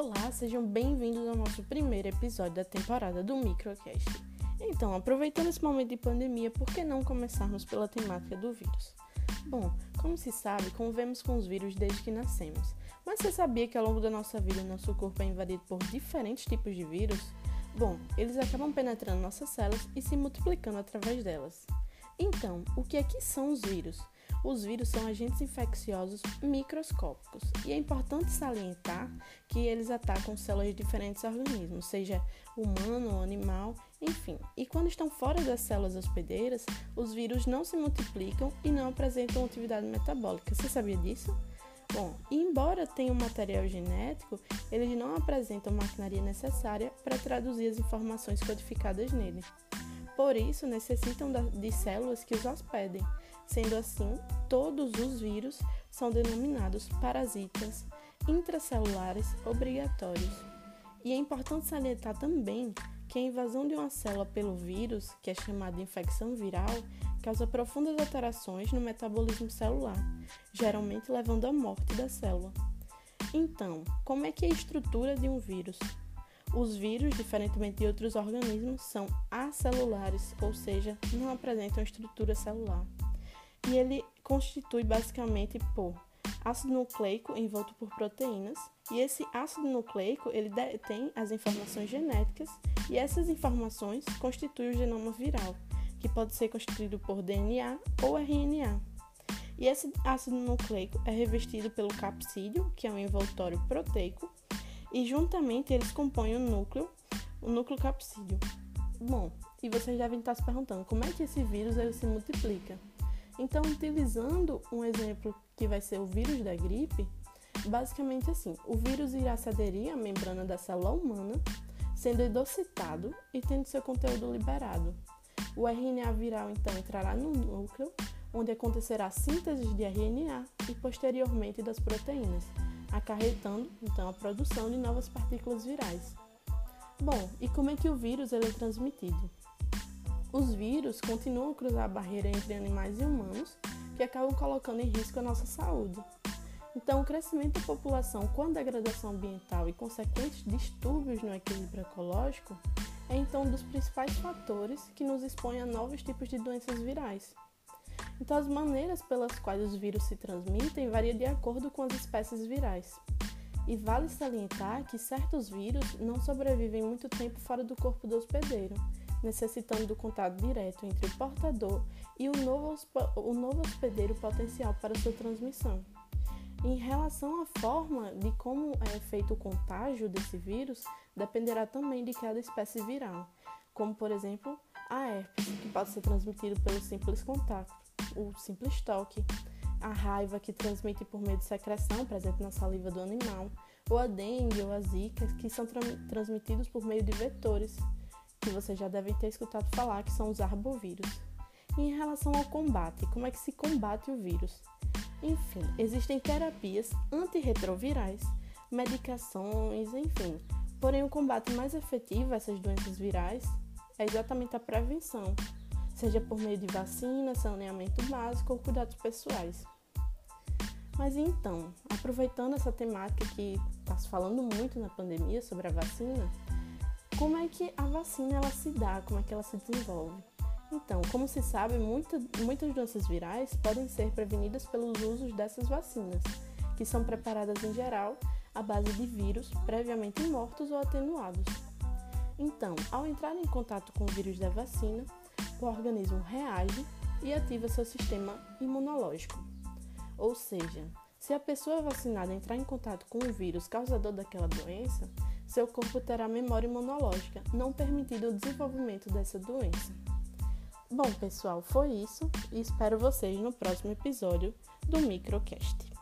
Olá, sejam bem-vindos ao nosso primeiro episódio da temporada do Microcast. Então, aproveitando esse momento de pandemia, por que não começarmos pela temática do vírus? Bom, como se sabe, convivemos com os vírus desde que nascemos. Mas você sabia que ao longo da nossa vida nosso corpo é invadido por diferentes tipos de vírus? Bom, eles acabam penetrando nossas células e se multiplicando através delas. Então, o que é que são os vírus? Os vírus são agentes infecciosos microscópicos e é importante salientar que eles atacam células de diferentes organismos, seja humano animal, enfim. E quando estão fora das células hospedeiras, os vírus não se multiplicam e não apresentam atividade metabólica. Você sabia disso? Bom, embora tenham material genético, eles não apresentam maquinaria necessária para traduzir as informações codificadas nele. Por isso, necessitam de células que os hospedem. Sendo assim, todos os vírus são denominados parasitas intracelulares obrigatórios. E é importante salientar também que a invasão de uma célula pelo vírus, que é chamada infecção viral, causa profundas alterações no metabolismo celular, geralmente levando à morte da célula. Então, como é que é a estrutura de um vírus? Os vírus, diferentemente de outros organismos, são acelulares, ou seja, não apresentam estrutura celular. E ele constitui basicamente por ácido nucleico envolto por proteínas, e esse ácido nucleico ele tem as informações genéticas, e essas informações constituem o genoma viral, que pode ser constituído por DNA ou RNA. E esse ácido nucleico é revestido pelo capsídeo, que é um envoltório proteico, e juntamente eles compõem o núcleo, o núcleo capsídeo. Bom, e vocês devem estar se perguntando como é que esse vírus ele se multiplica. Então, utilizando um exemplo que vai ser o vírus da gripe, basicamente assim, o vírus irá se aderir à membrana da célula humana, sendo endocitado e tendo seu conteúdo liberado. O RNA viral então entrará no núcleo, onde acontecerá a síntese de RNA e posteriormente das proteínas, acarretando então a produção de novas partículas virais. Bom, e como é que o vírus ele é transmitido? Os vírus continuam a cruzar a barreira entre animais e humanos, que acabam colocando em risco a nossa saúde. Então, o crescimento da população com a degradação ambiental e consequentes distúrbios no equilíbrio ecológico é então um dos principais fatores que nos expõe a novos tipos de doenças virais. Então, as maneiras pelas quais os vírus se transmitem variam de acordo com as espécies virais. E vale salientar que certos vírus não sobrevivem muito tempo fora do corpo do hospedeiro, necessitando do contato direto entre o portador e o novo, o novo hospedeiro potencial para sua transmissão. Em relação à forma de como é feito o contágio desse vírus, dependerá também de cada espécie viral, como por exemplo a herpes, que pode ser transmitido pelo simples contato, o simples toque, a raiva que transmite por meio de secreção presente na saliva do animal, ou a dengue ou a zika, que são tra transmitidos por meio de vetores, que vocês já devem ter escutado falar, que são os arbovírus. E em relação ao combate, como é que se combate o vírus? Enfim, existem terapias antirretrovirais, medicações, enfim. Porém, o combate mais efetivo a essas doenças virais é exatamente a prevenção, seja por meio de vacina, saneamento básico ou cuidados pessoais. Mas então, aproveitando essa temática que está se falando muito na pandemia sobre a vacina, como é que a vacina ela se dá, como é que ela se desenvolve? Então, como se sabe, muita, muitas doenças virais podem ser prevenidas pelos usos dessas vacinas, que são preparadas em geral à base de vírus previamente mortos ou atenuados. Então, ao entrar em contato com o vírus da vacina, o organismo reage e ativa seu sistema imunológico. Ou seja, se a pessoa vacinada entrar em contato com o vírus causador daquela doença, seu corpo terá memória imunológica, não permitindo o desenvolvimento dessa doença. Bom, pessoal, foi isso e espero vocês no próximo episódio do Microcast.